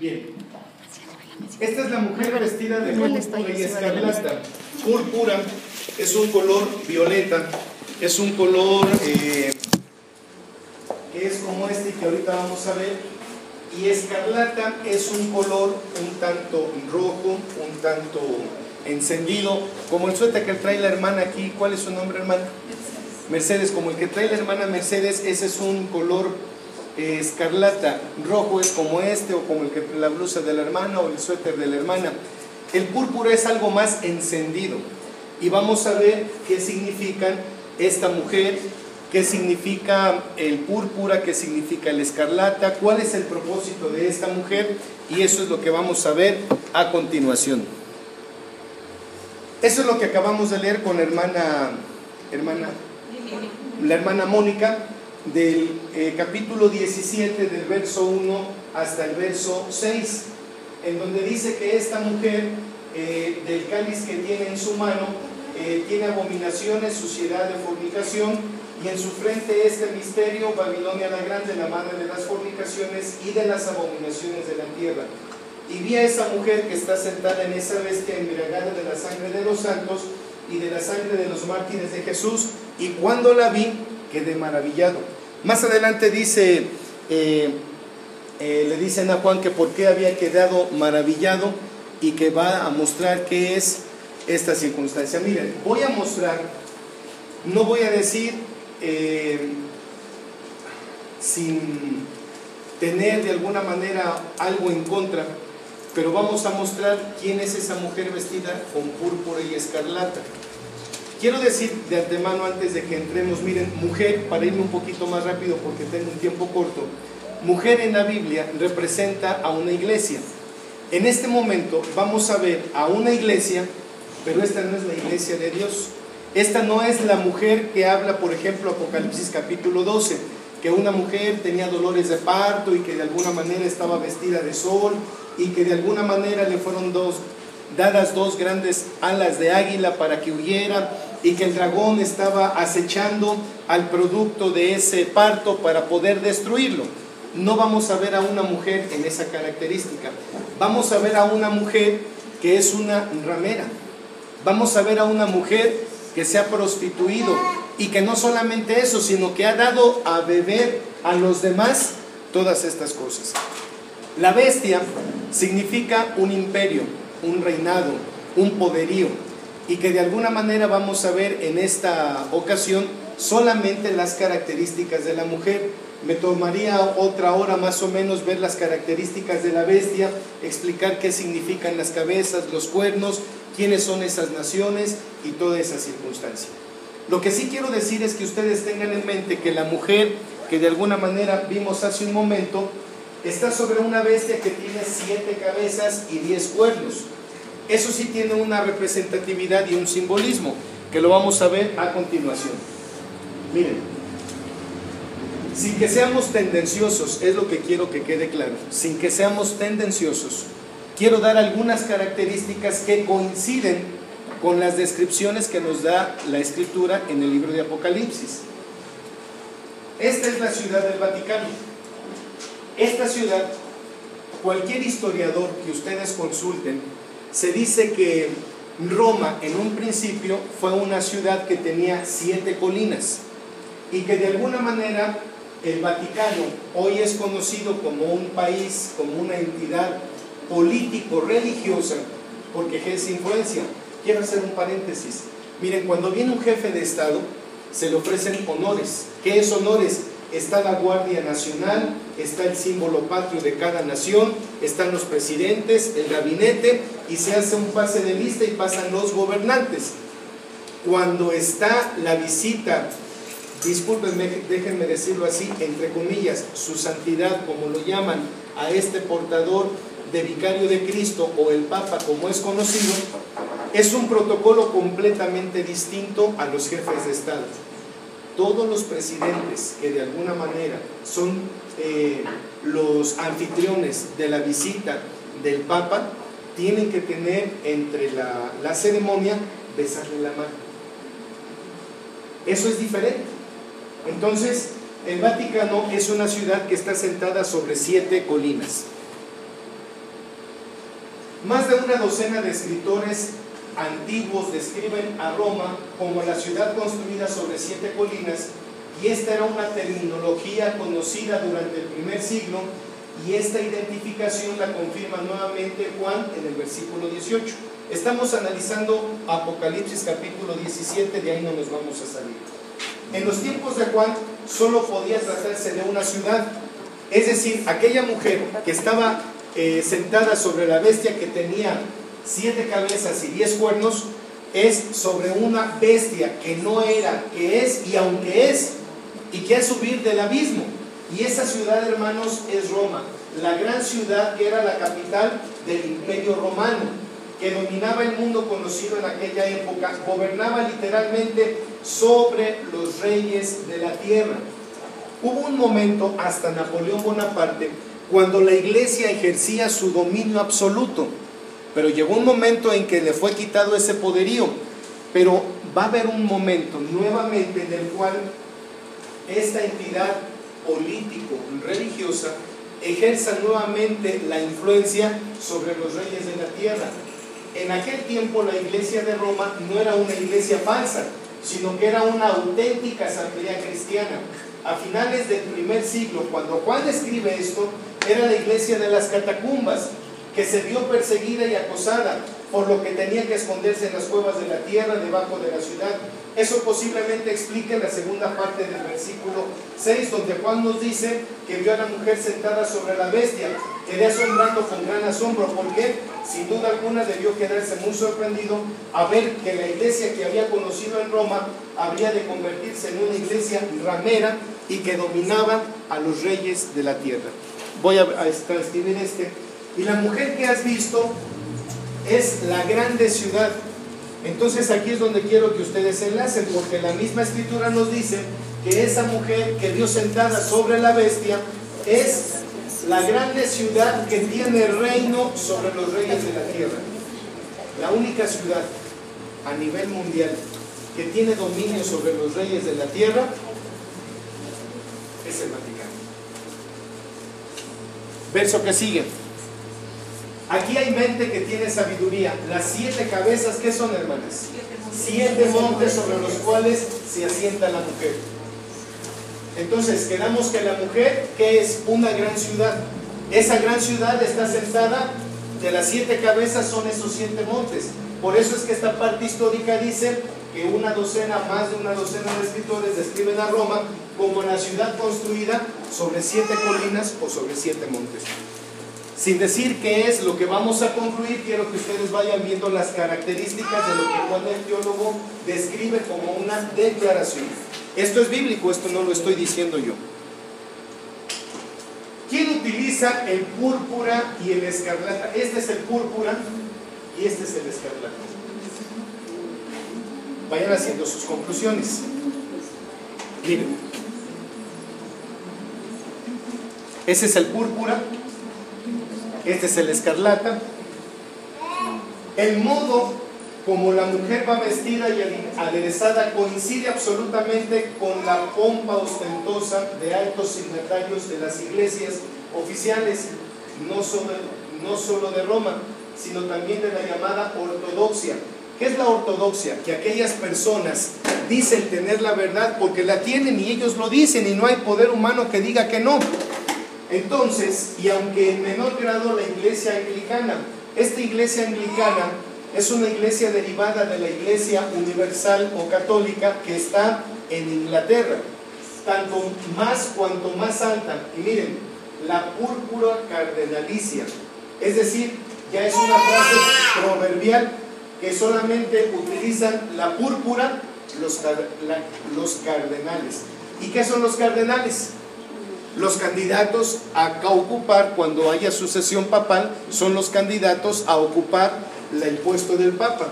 Bien. Esta es la mujer vestida de púrpura y escarlata. Púrpura es un color violeta, es un color eh, que es como este que ahorita vamos a ver. Y escarlata es un color un tanto rojo, un tanto encendido, como el suéter que trae la hermana aquí. ¿Cuál es su nombre, hermana? Mercedes, como el que trae la hermana Mercedes, ese es un color escarlata. Rojo es como este, o como el que la blusa de la hermana, o el suéter de la hermana. El púrpura es algo más encendido. Y vamos a ver qué significan esta mujer, qué significa el púrpura, qué significa el escarlata, cuál es el propósito de esta mujer, y eso es lo que vamos a ver a continuación. Eso es lo que acabamos de leer con la hermana, hermana la hermana Mónica, del eh, capítulo 17, del verso 1 hasta el verso 6, en donde dice que esta mujer eh, del cáliz que tiene en su mano eh, tiene abominaciones, suciedad de fornicación, y en su frente este misterio, Babilonia la Grande, la madre de las fornicaciones y de las abominaciones de la tierra. Y vi a esa mujer que está sentada en esa bestia embriagada de la sangre de los santos y de la sangre de los mártires de Jesús, y cuando la vi, quedé maravillado. Más adelante dice, eh, eh, le dicen a Juan que por qué había quedado maravillado y que va a mostrar qué es esta circunstancia. Miren, voy a mostrar, no voy a decir eh, sin tener de alguna manera algo en contra, pero vamos a mostrar quién es esa mujer vestida con púrpura y escarlata. Quiero decir de antemano antes de que entremos, miren, mujer, para irme un poquito más rápido porque tengo un tiempo corto, mujer en la Biblia representa a una iglesia. En este momento vamos a ver a una iglesia, pero esta no es la iglesia de Dios. Esta no es la mujer que habla, por ejemplo, Apocalipsis capítulo 12, que una mujer tenía dolores de parto y que de alguna manera estaba vestida de sol y que de alguna manera le fueron dos, dadas dos grandes alas de águila para que huyera y que el dragón estaba acechando al producto de ese parto para poder destruirlo. No vamos a ver a una mujer en esa característica. Vamos a ver a una mujer que es una ramera. Vamos a ver a una mujer que se ha prostituido y que no solamente eso, sino que ha dado a beber a los demás todas estas cosas. La bestia significa un imperio, un reinado, un poderío y que de alguna manera vamos a ver en esta ocasión solamente las características de la mujer. Me tomaría otra hora más o menos ver las características de la bestia, explicar qué significan las cabezas, los cuernos, quiénes son esas naciones y toda esa circunstancia. Lo que sí quiero decir es que ustedes tengan en mente que la mujer que de alguna manera vimos hace un momento está sobre una bestia que tiene siete cabezas y diez cuernos. Eso sí tiene una representatividad y un simbolismo, que lo vamos a ver a continuación. Miren, sin que seamos tendenciosos, es lo que quiero que quede claro, sin que seamos tendenciosos, quiero dar algunas características que coinciden con las descripciones que nos da la escritura en el libro de Apocalipsis. Esta es la ciudad del Vaticano. Esta ciudad, cualquier historiador que ustedes consulten, se dice que Roma en un principio fue una ciudad que tenía siete colinas y que de alguna manera el Vaticano hoy es conocido como un país, como una entidad político-religiosa porque ejerce influencia. Quiero hacer un paréntesis. Miren, cuando viene un jefe de Estado, se le ofrecen honores. ¿Qué es honores? Está la Guardia Nacional, está el símbolo patrio de cada nación, están los presidentes, el gabinete y se hace un pase de lista y pasan los gobernantes. Cuando está la visita, discúlpenme, déjenme decirlo así, entre comillas, su santidad, como lo llaman, a este portador de vicario de Cristo o el Papa como es conocido, es un protocolo completamente distinto a los jefes de Estado todos los presidentes que de alguna manera son eh, los anfitriones de la visita del Papa, tienen que tener entre la, la ceremonia besarle la mano. Eso es diferente. Entonces, el Vaticano es una ciudad que está sentada sobre siete colinas. Más de una docena de escritores antiguos describen a Roma como la ciudad construida sobre siete colinas y esta era una terminología conocida durante el primer siglo y esta identificación la confirma nuevamente Juan en el versículo 18. Estamos analizando Apocalipsis capítulo 17, de ahí no nos vamos a salir. En los tiempos de Juan solo podía tratarse de una ciudad, es decir, aquella mujer que estaba eh, sentada sobre la bestia que tenía siete cabezas y diez cuernos, es sobre una bestia que no era, que es y aunque es, y que ha subir del abismo. Y esa ciudad, hermanos, es Roma, la gran ciudad que era la capital del imperio romano, que dominaba el mundo conocido en aquella época, gobernaba literalmente sobre los reyes de la tierra. Hubo un momento hasta Napoleón Bonaparte cuando la iglesia ejercía su dominio absoluto, pero llegó un momento en que le fue quitado ese poderío, pero va a haber un momento nuevamente en el cual esta entidad político-religiosa ejerza nuevamente la influencia sobre los reyes de la tierra. En aquel tiempo la iglesia de Roma no era una iglesia falsa, sino que era una auténtica asamblea cristiana. A finales del primer siglo, cuando Juan escribe esto, era la iglesia de las catacumbas, que se vio perseguida y acosada, por lo que tenía que esconderse en las cuevas de la tierra, debajo de la ciudad. Eso posiblemente explique la segunda parte del versículo 6, donde Juan nos dice que vio a la mujer sentada sobre la bestia. Quedé asombrando con gran asombro, porque sin duda alguna debió quedarse muy sorprendido a ver que la iglesia que había conocido en Roma habría de convertirse en una iglesia ramera y que dominaba a los reyes de la tierra. Voy a, escribir este. Y la mujer que has visto es la grande ciudad. Entonces aquí es donde quiero que ustedes enlacen, porque la misma escritura nos dice que esa mujer que dio sentada sobre la bestia es la grande ciudad que tiene reino sobre los reyes de la tierra. La única ciudad a nivel mundial que tiene dominio sobre los reyes de la tierra es el Vaticano. Verso que sigue. Aquí hay mente que tiene sabiduría. Las siete cabezas, ¿qué son, hermanas? Siete montes sobre los cuales se asienta la mujer. Entonces, quedamos que la mujer, que es una gran ciudad, esa gran ciudad está sentada, de las siete cabezas son esos siete montes. Por eso es que esta parte histórica dice que una docena, más de una docena de escritores describen a Roma como la ciudad construida sobre siete colinas o sobre siete montes. Sin decir qué es lo que vamos a concluir, quiero que ustedes vayan viendo las características de lo que Juan el teólogo describe como una declaración. Esto es bíblico, esto no lo estoy diciendo yo. ¿Quién utiliza el púrpura y el escarlata? Este es el púrpura y este es el escarlata. Vayan haciendo sus conclusiones. Miren. Ese es el púrpura este es el escarlata. El modo como la mujer va vestida y aderezada coincide absolutamente con la pompa ostentosa de altos signatarios de las iglesias oficiales, no solo, no solo de Roma, sino también de la llamada ortodoxia. ¿Qué es la ortodoxia? Que aquellas personas dicen tener la verdad porque la tienen y ellos lo dicen y no hay poder humano que diga que no. Entonces, y aunque en menor grado la iglesia anglicana, esta iglesia anglicana es una iglesia derivada de la iglesia universal o católica que está en Inglaterra, tanto más cuanto más alta. Y miren, la púrpura cardenalicia, es decir, ya es una frase proverbial que solamente utilizan la púrpura los, los cardenales. ¿Y qué son los cardenales? Los candidatos a ocupar, cuando haya sucesión papal, son los candidatos a ocupar el puesto del papa.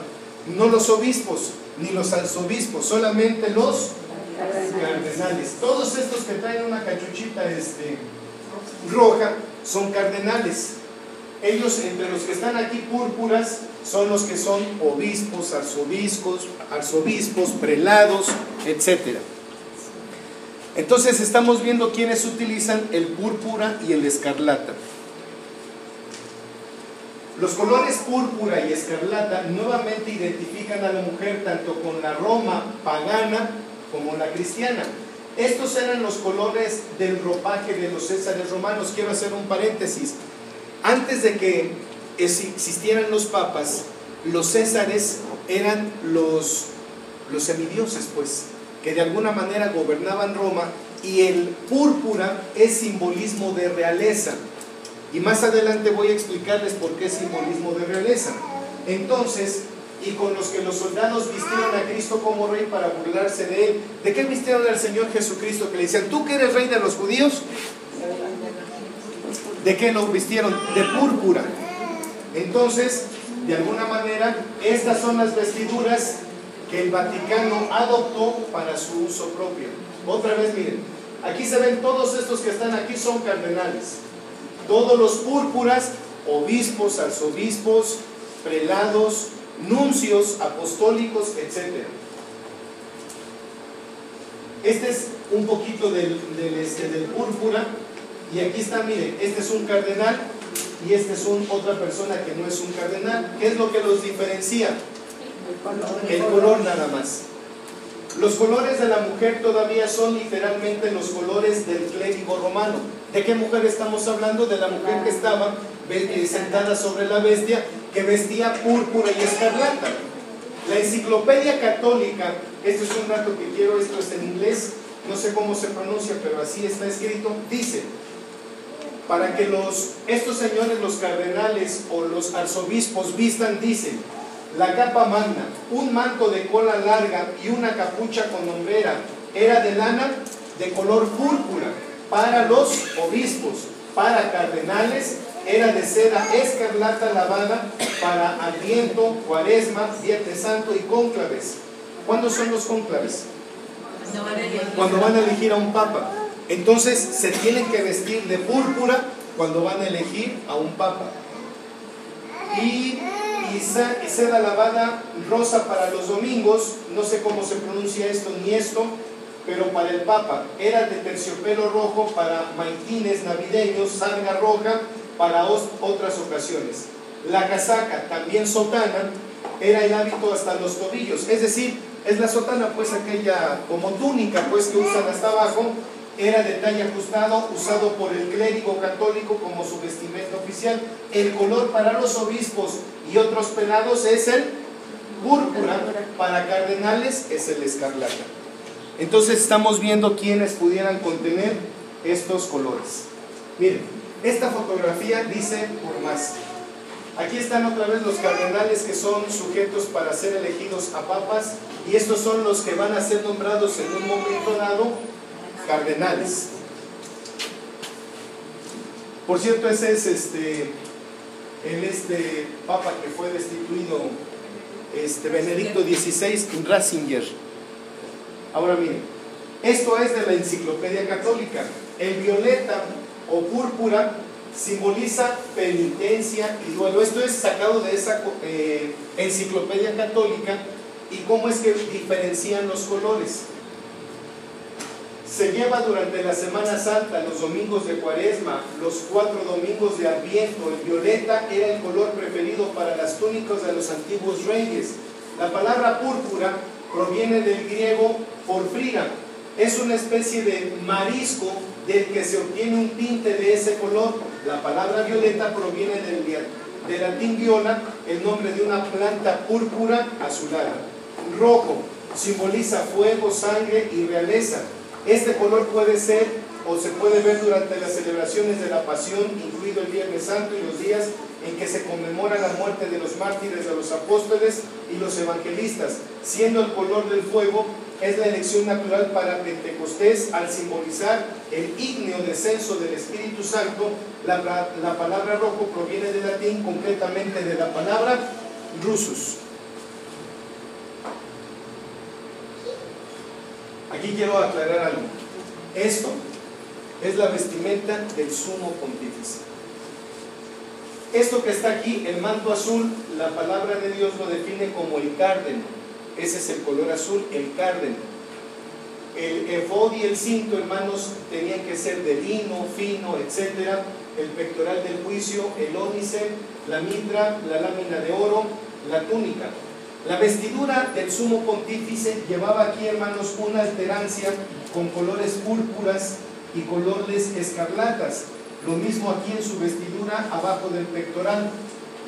No los obispos, ni los arzobispos, solamente los cardenales. Todos estos que traen una cachuchita este, roja son cardenales. Ellos, entre los que están aquí púrpuras, son los que son obispos, arzobispos, arzobispos, prelados, etcétera. Entonces estamos viendo quiénes utilizan el púrpura y el escarlata. Los colores púrpura y escarlata nuevamente identifican a la mujer tanto con la Roma pagana como la cristiana. Estos eran los colores del ropaje de los césares romanos. Quiero hacer un paréntesis. Antes de que existieran los papas, los césares eran los, los semidioses, pues, que de alguna manera gobernaban Roma y el púrpura es simbolismo de realeza. Y más adelante voy a explicarles por qué es simbolismo de realeza. Entonces, y con los que los soldados vistieron a Cristo como rey para burlarse de él. ¿De qué vistieron al Señor Jesucristo? Que le decían, ¿tú que eres rey de los judíos? ¿De qué lo vistieron? De púrpura. Entonces, de alguna manera, estas son las vestiduras el Vaticano adoptó para su uso propio. Otra vez, miren, aquí se ven todos estos que están aquí son cardenales. Todos los púrpuras, obispos, arzobispos, prelados, nuncios, apostólicos, etc. Este es un poquito del, este, del púrpura. Y aquí está, miren, este es un cardenal y este es un, otra persona que no es un cardenal. ¿Qué es lo que los diferencia? El color nada más. Los colores de la mujer todavía son literalmente los colores del clérigo romano. ¿De qué mujer estamos hablando? De la mujer que estaba eh, sentada sobre la bestia, que vestía púrpura y escarlata. La enciclopedia católica, esto es un dato que quiero, esto es en inglés, no sé cómo se pronuncia, pero así está escrito, dice, para que los, estos señores, los cardenales o los arzobispos vistan, dicen, la capa magna, un manto de cola larga y una capucha con hombrera, era de lana de color púrpura para los obispos, para cardenales era de seda escarlata lavada para Adviento, Cuaresma, Viernes Santo y cónclaves. ¿Cuándo son los cónclaves? Cuando van a elegir a un papa. Entonces se tienen que vestir de púrpura cuando van a elegir a un papa. Y, y seda lavada rosa para los domingos, no sé cómo se pronuncia esto ni esto, pero para el Papa. Era de terciopelo rojo para maitines navideños, sarga roja para otras ocasiones. La casaca, también sotana, era el hábito hasta los tobillos, es decir, es la sotana pues aquella como túnica pues que usan hasta abajo, era de talla ajustado, usado por el clérigo católico como su vestimenta oficial. El color para los obispos y otros pelados es el púrpura, para cardenales es el escarlata. Entonces estamos viendo quiénes pudieran contener estos colores. Miren, esta fotografía dice por más. Aquí están otra vez los cardenales que son sujetos para ser elegidos a papas y estos son los que van a ser nombrados en un momento dado cardenales. Por cierto, ese es este el este papa que fue destituido este Benedicto XVI Ratzinger. Ahora miren, esto es de la enciclopedia católica. El violeta o púrpura simboliza penitencia y duelo. Esto es sacado de esa eh, enciclopedia católica y cómo es que diferencian los colores. Se lleva durante la Semana Santa, los domingos de Cuaresma, los cuatro domingos de Adviento. El violeta era el color preferido para las túnicas de los antiguos reyes. La palabra púrpura proviene del griego porfrira. Es una especie de marisco del que se obtiene un tinte de ese color. La palabra violeta proviene del, del latín viola, el nombre de una planta púrpura azulada. Rojo simboliza fuego, sangre y realeza. Este color puede ser o se puede ver durante las celebraciones de la Pasión, incluido el Viernes Santo y los días en que se conmemora la muerte de los mártires de los apóstoles y los evangelistas, siendo el color del fuego es la elección natural para Pentecostés al simbolizar el ígneo descenso del Espíritu Santo. La, palabra rojo proviene del latín, concretamente de la palabra rusus. Aquí quiero aclarar algo. Esto es la vestimenta del sumo pontífice. Esto que está aquí, el manto azul, la palabra de Dios lo define como el cárdeno ese es el color azul, el carden. El efod y el cinto, hermanos, tenían que ser de lino, fino, etc. el pectoral del juicio, el ónice, la mitra, la lámina de oro, la túnica. La vestidura del sumo pontífice llevaba aquí, hermanos, una alterancia con colores púrpuras y colores escarlatas. Lo mismo aquí en su vestidura abajo del pectoral.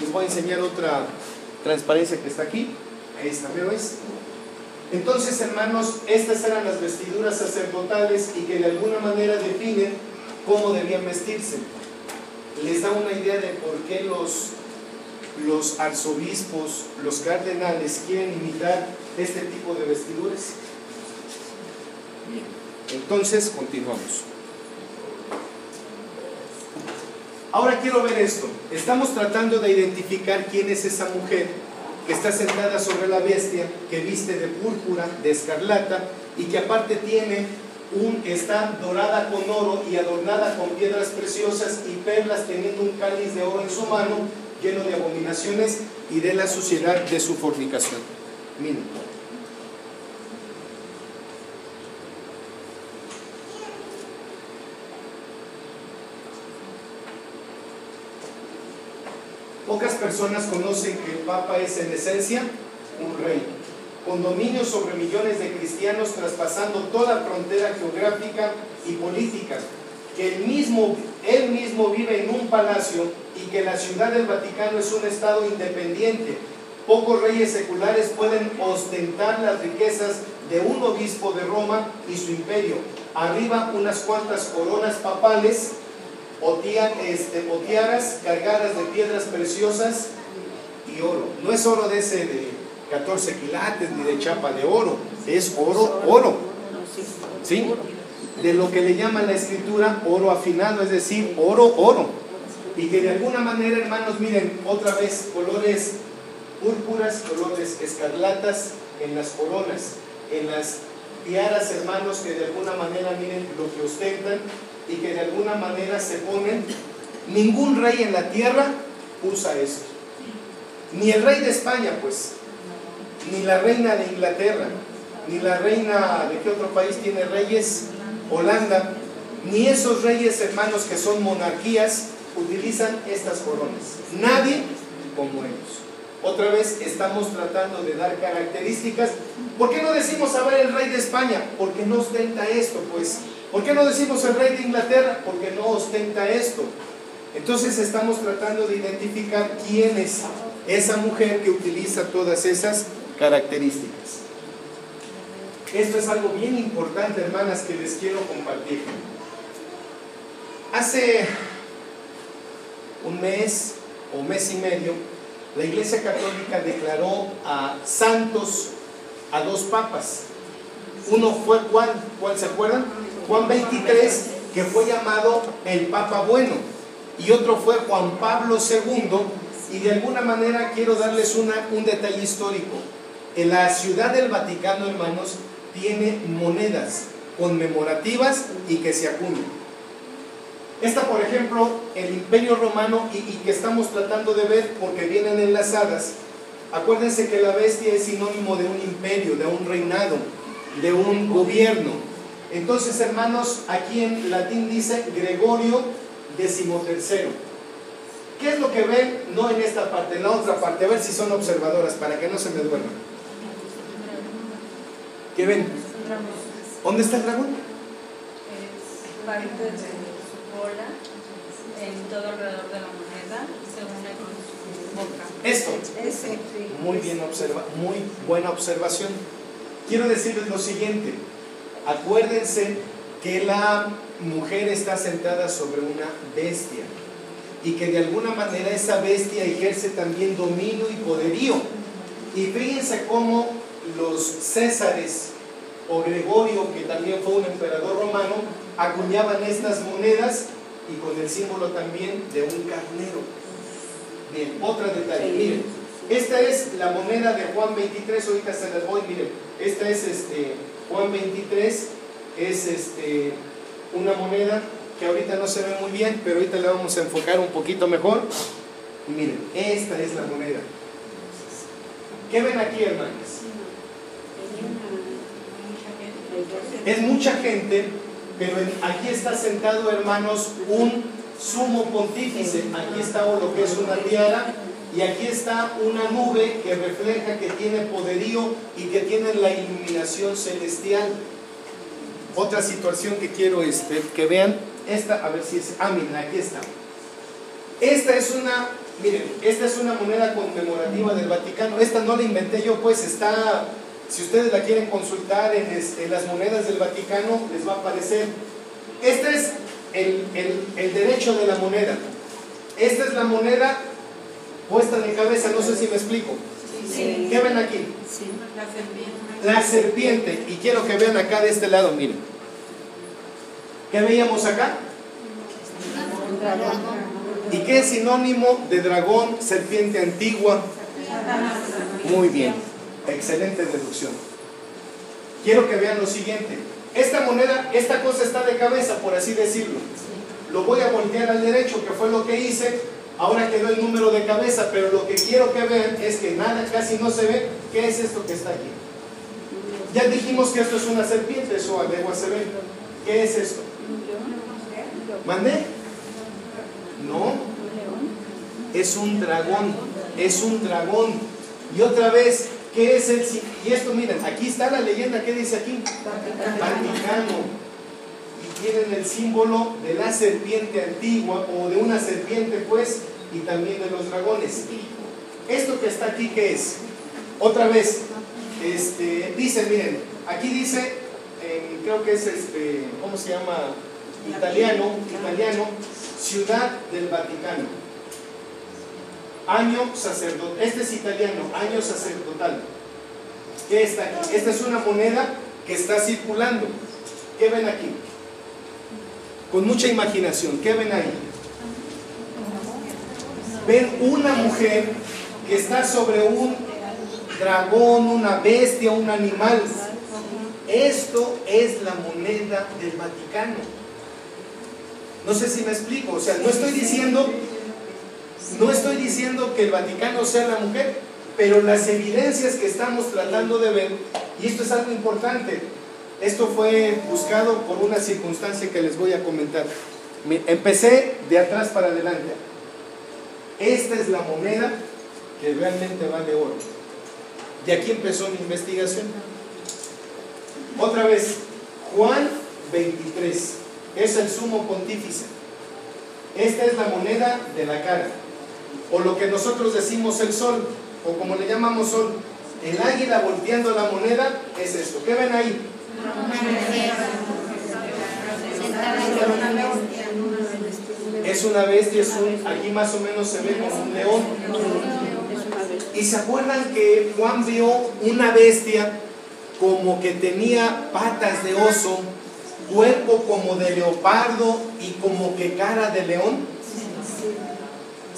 Les voy a enseñar otra transparencia que está aquí. Ahí está, ¿me ves? Entonces, hermanos, estas eran las vestiduras sacerdotales y que de alguna manera definen cómo debían vestirse. Les da una idea de por qué los, los arzobispos, los cardenales quieren imitar este tipo de vestiduras. Bien, entonces continuamos. Ahora quiero ver esto. Estamos tratando de identificar quién es esa mujer que está sentada sobre la bestia, que viste de púrpura, de escarlata, y que aparte tiene un, está dorada con oro y adornada con piedras preciosas y perlas, teniendo un cáliz de oro en su mano, lleno de abominaciones y de la suciedad de su fornicación. Pocas personas conocen que el Papa es en esencia un rey, con dominio sobre millones de cristianos traspasando toda frontera geográfica y política, que él mismo, él mismo vive en un palacio y que la ciudad del Vaticano es un estado independiente. Pocos reyes seculares pueden ostentar las riquezas de un obispo de Roma y su imperio. Arriba unas cuantas coronas papales o, este, tiaras cargadas de piedras preciosas y oro. No es oro de ese de 14 quilates ni de chapa de oro, es oro, oro. ¿Sí? De lo que le llama la escritura oro afinado, es decir, oro, oro. Y que de alguna manera, hermanos, miren, otra vez, colores púrpuras, colores escarlatas en las coronas, en las tiaras, hermanos, que de alguna manera, miren lo que ostentan, y que de alguna manera se ponen, ningún rey en la tierra usa esto. Ni el rey de España, pues, ni la reina de Inglaterra, ni la reina de qué otro país tiene reyes, Holanda, ni esos reyes hermanos que son monarquías utilizan estas coronas. Nadie como ellos. Otra vez estamos tratando de dar características. ¿Por qué no decimos a ver el rey de España? Porque no ostenta esto, pues ¿Por qué no decimos el rey de Inglaterra? Porque no ostenta esto. Entonces estamos tratando de identificar quién es esa mujer que utiliza todas esas características. Esto es algo bien importante, hermanas, que les quiero compartir. Hace un mes o mes y medio, la Iglesia Católica declaró a santos a dos papas. Uno fue Juan, ¿cuál se acuerdan? Juan 23, que fue llamado el Papa Bueno, y otro fue Juan Pablo II, y de alguna manera quiero darles una, un detalle histórico. En la ciudad del Vaticano, hermanos, tiene monedas conmemorativas y que se acuñan. Esta, por ejemplo, el Imperio Romano y, que estamos tratando de ver porque vienen enlazadas. Acuérdense que la bestia es sinónimo de un imperio, de un reinado, de un gobierno. Entonces, hermanos, aquí en latín dice Gregorio decimotercero. ¿Qué es lo que ven? No en esta parte, en la otra parte. A ver si son observadoras para que no se me duerman. ¿Qué ven? ¿Dónde está el dragón? Es parte de su cola, en todo alrededor de la moneda, se une con su boca. Esto. Ese, Muy bien observa, muy buena observación. Quiero decirles lo siguiente. Acuérdense que la mujer está sentada sobre una bestia y que de alguna manera esa bestia ejerce también dominio y poderío. Y fíjense cómo los Césares o Gregorio, que también fue un emperador romano, acuñaban estas monedas y con el símbolo también de un carnero. Bien, otra detalle, miren, esta es la moneda de Juan 23, ahorita se las voy, miren, esta es este, Juan 23 es este, una moneda que ahorita no se ve muy bien, pero ahorita la vamos a enfocar un poquito mejor. miren, esta es la moneda. ¿Qué ven aquí, hermanos? Es mucha gente, pero aquí está sentado, hermanos, un sumo pontífice. Aquí está lo que es una tiara y aquí está una nube que refleja que tiene poderío y que tiene la iluminación celestial. Otra situación que quiero este, que vean, esta, a ver si es, ah, miren, aquí está. Esta es una, miren, esta es una moneda conmemorativa del Vaticano. Esta no la inventé yo, pues está, si ustedes la quieren consultar en, en las monedas del Vaticano, les va a aparecer. Este es el, el, derecho de la moneda. Esta es la moneda puesta de cabeza, no sé si me explico. ¿Qué ven aquí? La serpiente. La serpiente. Y quiero que vean acá de este lado, miren. ¿Qué veíamos acá? ¿Y qué es sinónimo de dragón, serpiente antigua? Muy bien, excelente deducción. Quiero que vean lo siguiente. Esta moneda, esta cosa está de cabeza, por así decirlo. Lo voy a voltear al derecho, que fue lo que hice. Ahora quedó el número de cabeza, pero lo que quiero que vean es que nada, casi no se ve. ¿Qué es esto que está aquí? Ya dijimos que esto es una serpiente, eso a legua se ve. ¿Qué es esto? ¿Mandé? No. Es un dragón. Es un dragón. Y otra vez, ¿qué es el Y esto, miren, aquí está la leyenda, ¿qué dice aquí? Vaticano. Y tienen el símbolo de la serpiente antigua o de una serpiente, pues, y también de los dragones. Esto que está aquí, ¿qué es? Otra vez, este, dice, miren, aquí dice, creo que es este, ¿cómo se llama? Italiano, italiano, Ciudad del Vaticano. Año sacerdotal. Este es italiano, año sacerdotal. ¿Qué está aquí? Esta es una moneda que está circulando. ¿Qué ven aquí? Con mucha imaginación. ¿Qué ven ahí? Ven una mujer que está sobre un dragón, una bestia, un animal. Esto es la moneda del Vaticano. No sé si me explico, o sea, no estoy diciendo no estoy diciendo que el Vaticano sea la mujer, pero las evidencias que estamos tratando de ver, y esto es algo importante, esto fue buscado por una circunstancia que les voy a comentar. Empecé de atrás para adelante. Esta es la moneda que realmente vale oro. De aquí empezó mi investigación. Otra vez, Juan 23 es el sumo pontífice. Esta es la moneda de la cara, o lo que nosotros decimos el sol, o como le llamamos sol. El águila volteando la moneda es esto. ¿Qué ven ahí? Es una bestia, es un, aquí más o menos se ve como un león. Y se acuerdan que Juan vio una bestia como que tenía patas de oso, cuerpo como de leopardo y como que cara de león.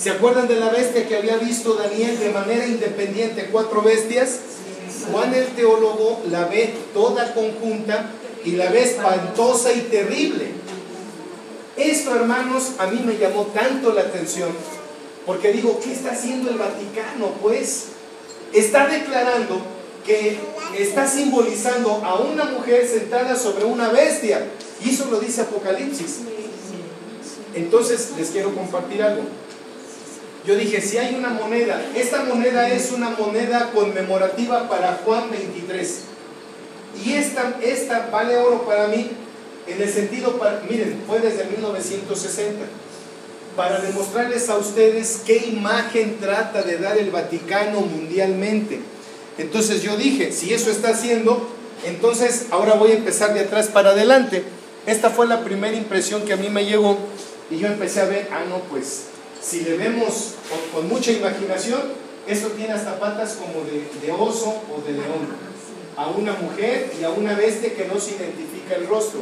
¿Se acuerdan de la bestia que había visto Daniel de manera independiente, cuatro bestias? Juan el teólogo la ve toda conjunta y la ve espantosa y terrible. Esto, hermanos, a mí me llamó tanto la atención, porque digo, ¿qué está haciendo el Vaticano? Pues está declarando que está simbolizando a una mujer sentada sobre una bestia. Y eso lo dice Apocalipsis. Entonces les quiero compartir algo. Yo dije, si hay una moneda, esta moneda es una moneda conmemorativa para Juan 23. Y esta, esta vale oro para mí en el sentido, para, miren, fue desde 1960, para demostrarles a ustedes qué imagen trata de dar el Vaticano mundialmente. Entonces yo dije, si eso está haciendo, entonces ahora voy a empezar de atrás para adelante. Esta fue la primera impresión que a mí me llegó y yo empecé a ver, ah, no, pues si le vemos con, mucha imaginación, esto tiene hasta patas como de, de oso o de león. A una mujer y a una bestia que no se identifica el rostro.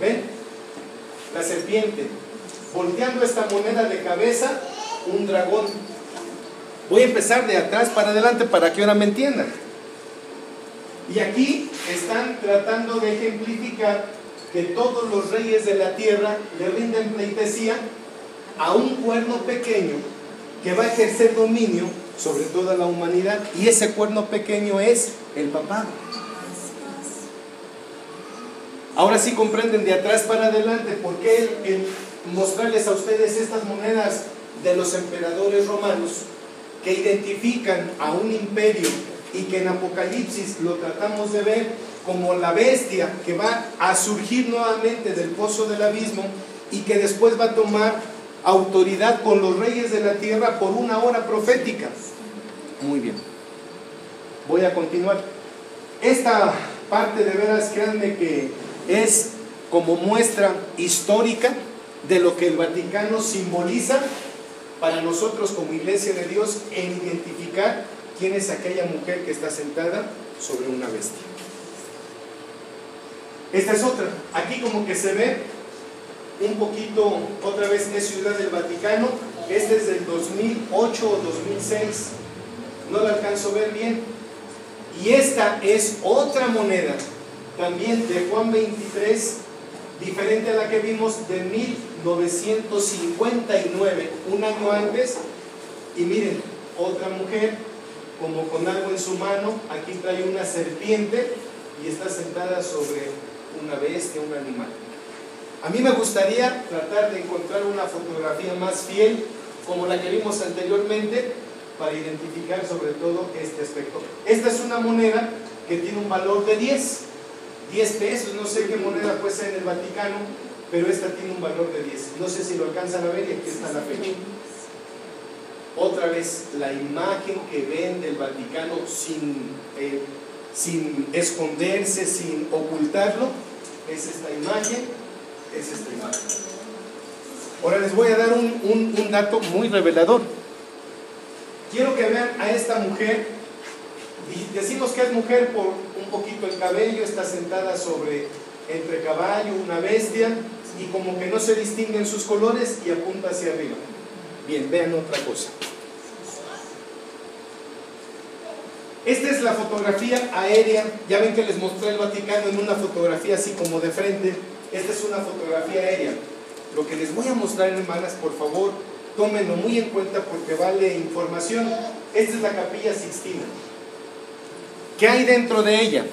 ¿Ven? La serpiente. Volteando esta moneda de cabeza, un dragón Voy a empezar de atrás para adelante para que ahora me entiendan. Y aquí están tratando de ejemplificar que todos los reyes de la tierra le rinden pleitesía a un cuerno pequeño que va a ejercer dominio sobre toda la humanidad. Y ese cuerno pequeño es el papá. Ahora sí comprenden de atrás para adelante por qué el, mostrarles a ustedes estas monedas de los emperadores romanos que identifican a un imperio y que en Apocalipsis lo tratamos de ver como la bestia que va a surgir nuevamente del pozo del abismo y que después va a tomar autoridad con los reyes de la tierra por una hora profética. Muy bien. Voy a continuar. Esta parte de veras, créanme que es como muestra histórica de lo que el Vaticano simboliza para nosotros como iglesia de Dios en identificar quién es aquella mujer que está sentada sobre una bestia. Esta es otra. Aquí como que se ve un poquito, otra vez es Ciudad del Vaticano. Este es del 2008 o 2006. No la alcanzo a ver bien. Y esta es otra moneda, también de Juan 23, diferente a la que vimos de 1959, un año antes. Y miren, otra mujer, como con algo en su mano, aquí trae una serpiente y está sentada sobre una bestia, un animal. A mí me gustaría tratar de encontrar una fotografía más fiel, como la que vimos anteriormente, para identificar sobre todo este aspecto. Esta es una moneda que tiene un valor de 10, 10 pesos, no sé qué moneda ser en el Vaticano, pero esta tiene un valor de 10. No sé si lo alcanzan a ver y aquí está la fecha. Otra vez, la imagen que ven del Vaticano sin, eh, sin esconderse, sin ocultarlo, es esta imagen, es imagen. Ahora les voy a dar un, un dato muy revelador. Quiero que vean a esta mujer. Decimos que es mujer por un poquito el cabello, está sentada sobre entre caballo, una bestia, y como que no se distinguen sus colores y apunta hacia arriba. Bien, vean otra cosa. Esta es la fotografía aérea. Ya ven que les mostré el Vaticano en una fotografía así como de frente. Esta es una fotografía aérea. Lo que les voy a mostrar, hermanas, por favor, tómenlo muy en cuenta porque vale información. Esta es la capilla Sixtina. ¿Qué hay dentro de ella?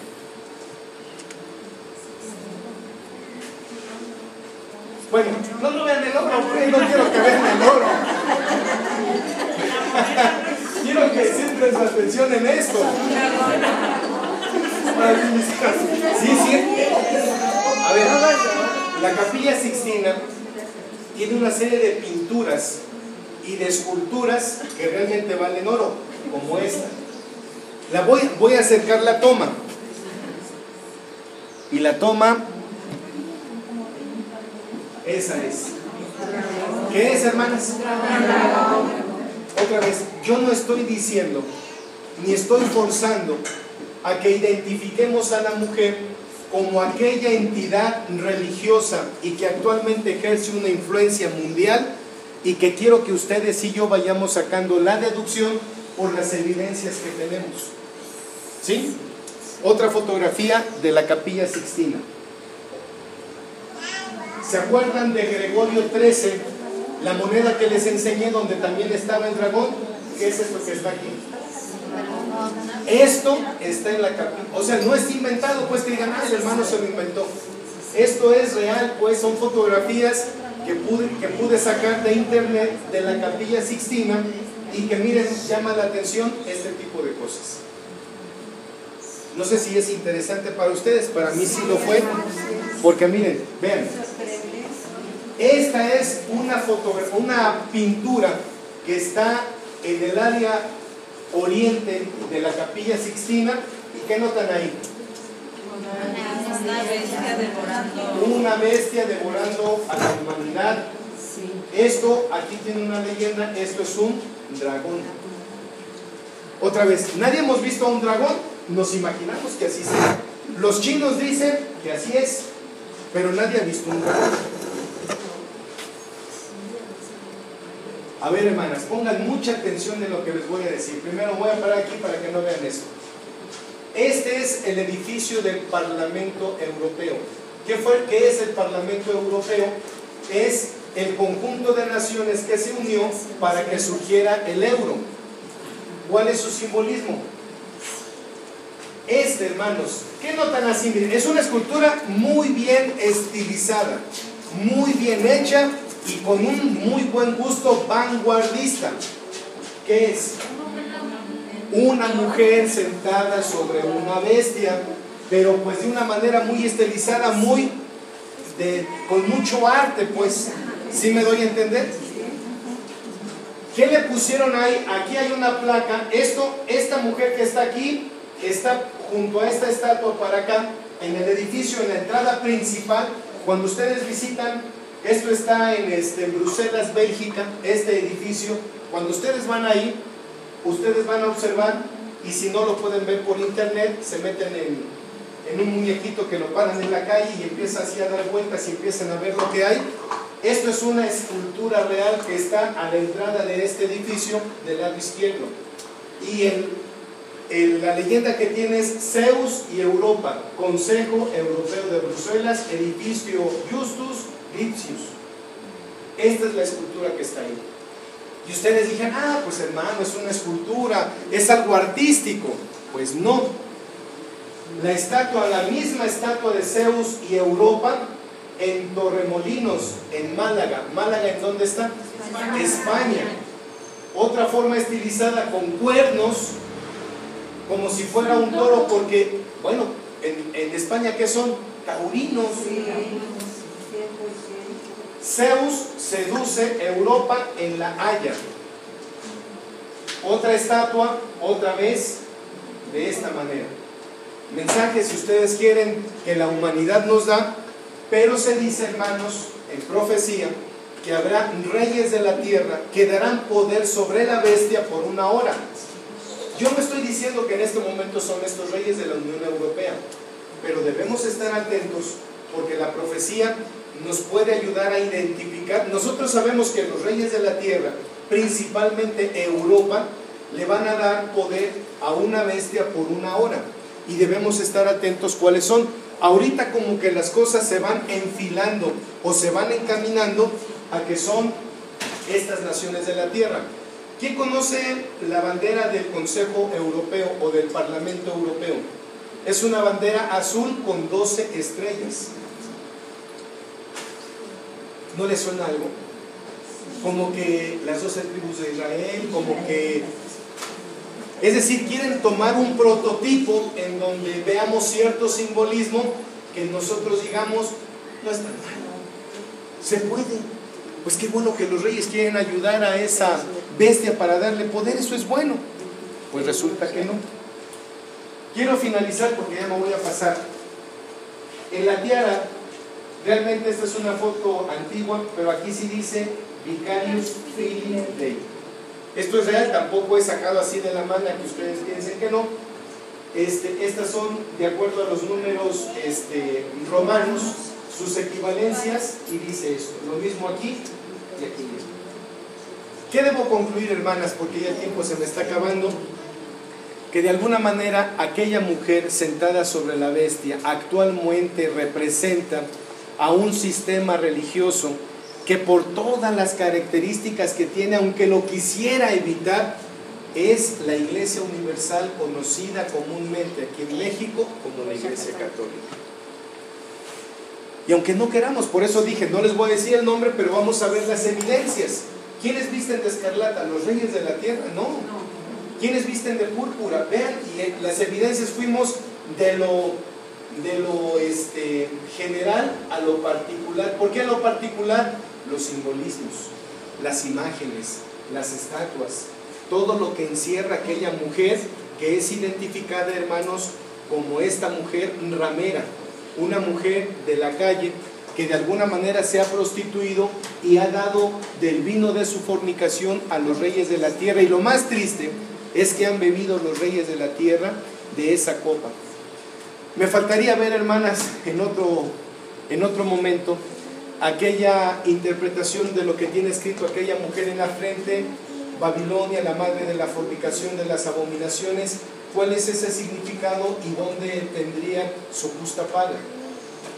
Bueno, no lo vean el oro, no quiero que vean el oro. quiero que centren su atención en esto. Sí, sí. A ver, la capilla Sixtina tiene una serie de pinturas y de esculturas que realmente valen oro, como esta. La voy, voy a acercar la toma. Y la toma, esa es. ¿Qué es, hermanas? Otra vez, yo no estoy diciendo, ni estoy forzando a que identifiquemos a la mujer como aquella entidad religiosa y que actualmente ejerce una influencia mundial y que quiero que ustedes y yo vayamos sacando la deducción por las evidencias que tenemos. ¿Sí? Otra fotografía de la capilla Sixtina. ¿Se acuerdan de Gregorio XIII, la moneda que les enseñé donde también estaba el dragón? ¿Qué es esto que está aquí? Esto está en la capilla. O sea, no es inventado, pues que digan, ah, el hermano se lo inventó. Esto es real, pues son fotografías que pude, que pude sacar de internet de la capilla Sixtina y que miren, llama la atención este tipo de cosas. No sé si es interesante para ustedes, para mí sí lo fue, porque miren, vean, esta es una, una pintura que está en el área oriente de la capilla Sixtina y ¿qué notan ahí? Una bestia devorando. Una bestia devorando a la humanidad. Esto, aquí tiene una leyenda, esto es un dragón. Otra vez, nadie hemos visto a un dragón, nos imaginamos que así sea. Los chinos dicen que así es, pero nadie ha visto un dragón. A ver, hermanas, pongan mucha atención en lo que les voy a decir. Primero voy a parar aquí para que no vean esto. Este es el edificio del Parlamento Europeo. ¿Qué, fue, ¿Qué es el Parlamento Europeo? Es el conjunto de naciones que se unió para que surgiera el euro. ¿Cuál es su simbolismo? Este, hermanos, ¿qué notan así? Es una escultura muy bien estilizada, muy bien hecha y con un muy buen gusto vanguardista. ¿Qué es? Una mujer sentada sobre una bestia, pero pues de una manera muy estilizada, muy de, con mucho arte, pues. ¿Sí me doy a entender? ¿Qué le pusieron ahí? Aquí hay una placa. Esto, esta mujer que está aquí, está junto a esta estatua para acá, en el edificio, en la entrada principal. Cuando ustedes visitan, esto está en, este, Bruselas, Bélgica, este edificio. Cuando ustedes van ahí, ustedes van a observar, y si no lo pueden ver por internet, se meten en, en un muñequito que lo paran en la calle y empieza así a dar vueltas y empiezan a ver lo que hay. Esto es una escultura real que está a la entrada de este edificio del lado izquierdo. Y el, la leyenda que tiene es Zeus y Europa, Consejo Europeo de Bruselas, edificio Justus Esta es la escultura que está ahí. Y ustedes dijeron, ah, pues hermano, es una escultura, es algo artístico. Pues no, la estatua, la misma estatua de Zeus y Europa en Torremolinos, en Málaga. ¿Málaga en dónde está? España. Otra forma estilizada con cuernos, como si fuera un toro, porque, bueno, en, España, ¿qué son? Taurinos. Zeus seduce Europa en la Haya. Otra estatua, otra vez, de esta manera mensaje, si ustedes quieren, que la humanidad nos da, pero se dice, hermanos, en profecía, que habrá reyes de la tierra que darán poder sobre la bestia por una hora. Yo no estoy diciendo que en este momento son estos reyes de la Unión Europea, pero debemos estar atentos porque la profecía nos puede ayudar a identificar. Nosotros sabemos que los reyes de la tierra, principalmente Europa, le van a dar poder a una bestia por una hora y debemos estar atentos cuáles son. Ahorita como que las cosas se van enfilando o se van encaminando a que son estas naciones de la tierra. ¿Quién conoce la bandera del Consejo Europeo o del Parlamento Europeo? Es una bandera azul con 12 estrellas. ¿No le suena algo? Como que las 12 tribus de Israel, como que es decir, quieren tomar un prototipo en donde veamos cierto simbolismo que nosotros digamos, no es tan malo, se puede. Pues qué bueno que los reyes quieren ayudar a esa bestia para darle poder, eso es bueno. Pues resulta que no. Quiero finalizar porque ya me voy a pasar. En la tiara, realmente esta es una foto antigua, pero aquí sí dice Vicarius Filii Dei. Esto es real, tampoco es sacado así de la mano que ustedes piensen que no. Este, estas son, de acuerdo a los números este, romanos, sus equivalencias y dice esto. Lo mismo aquí y aquí mismo. ¿Qué debo concluir, hermanas? Porque ya el tiempo se me está acabando. Que de alguna manera aquella mujer sentada sobre la bestia actualmente representa a un sistema religioso que por todas las características que tiene, aunque lo quisiera evitar, es la Iglesia Universal conocida comúnmente aquí en México como la Iglesia Católica. Y aunque no queramos, por eso dije, no les voy a decir el nombre, pero vamos a ver las evidencias. ¿Quiénes visten de escarlata? ¿Los reyes de la tierra? No. ¿Quiénes visten de púrpura? Vean, y las evidencias fuimos de lo, de lo este, general a lo particular. ¿Por qué a lo particular? los simbolismos, las imágenes, las estatuas, todo lo que encierra aquella mujer que es identificada, hermanos, como esta mujer ramera, una mujer de la calle que de alguna manera se ha prostituido y ha dado del vino de su fornicación a los reyes de la tierra. Y lo más triste es que han bebido los reyes de la tierra de esa copa. Me faltaría ver, hermanas, en otro, en otro momento, aquella interpretación de lo que tiene escrito aquella mujer en la frente, Babilonia, la madre de la fornicación, de las abominaciones, cuál es ese significado y dónde tendría su justa paga.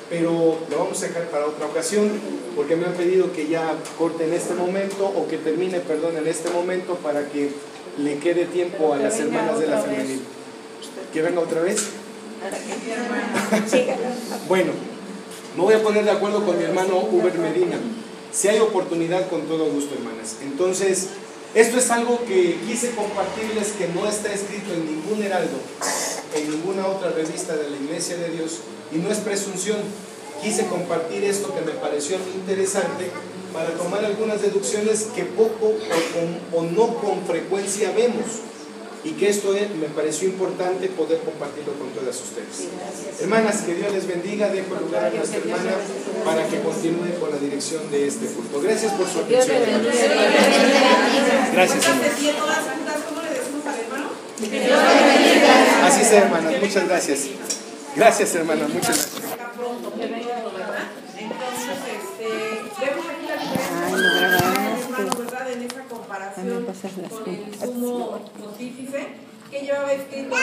Pero lo vamos a dejar para otra ocasión, porque me han pedido que ya corte en este momento, o que termine, perdón, en este momento, para que le quede tiempo a las hermanas de la femenil. ¿Que venga otra vez? Bueno. Me voy a poner de acuerdo con mi hermano Uber Medina. Si hay oportunidad, con todo gusto, hermanas. Entonces, esto es algo que quise compartirles que no está escrito en ningún heraldo, en ninguna otra revista de la Iglesia de Dios, y no es presunción. Quise compartir esto que me pareció interesante para tomar algunas deducciones que poco o, o no con frecuencia vemos y que esto me pareció importante poder compartirlo con todas ustedes. Hermanas, que Dios les bendiga, dejo lugar a nuestra hermana para que continúe con la dirección de este culto. Gracias por su atención. Gracias. Así sea, hermanas, muchas gracias. Gracias, hermana, muchas gracias. Entonces, este, vemos aquí la diferencia en esa comparación con el sumo pontífice que llevaba escrito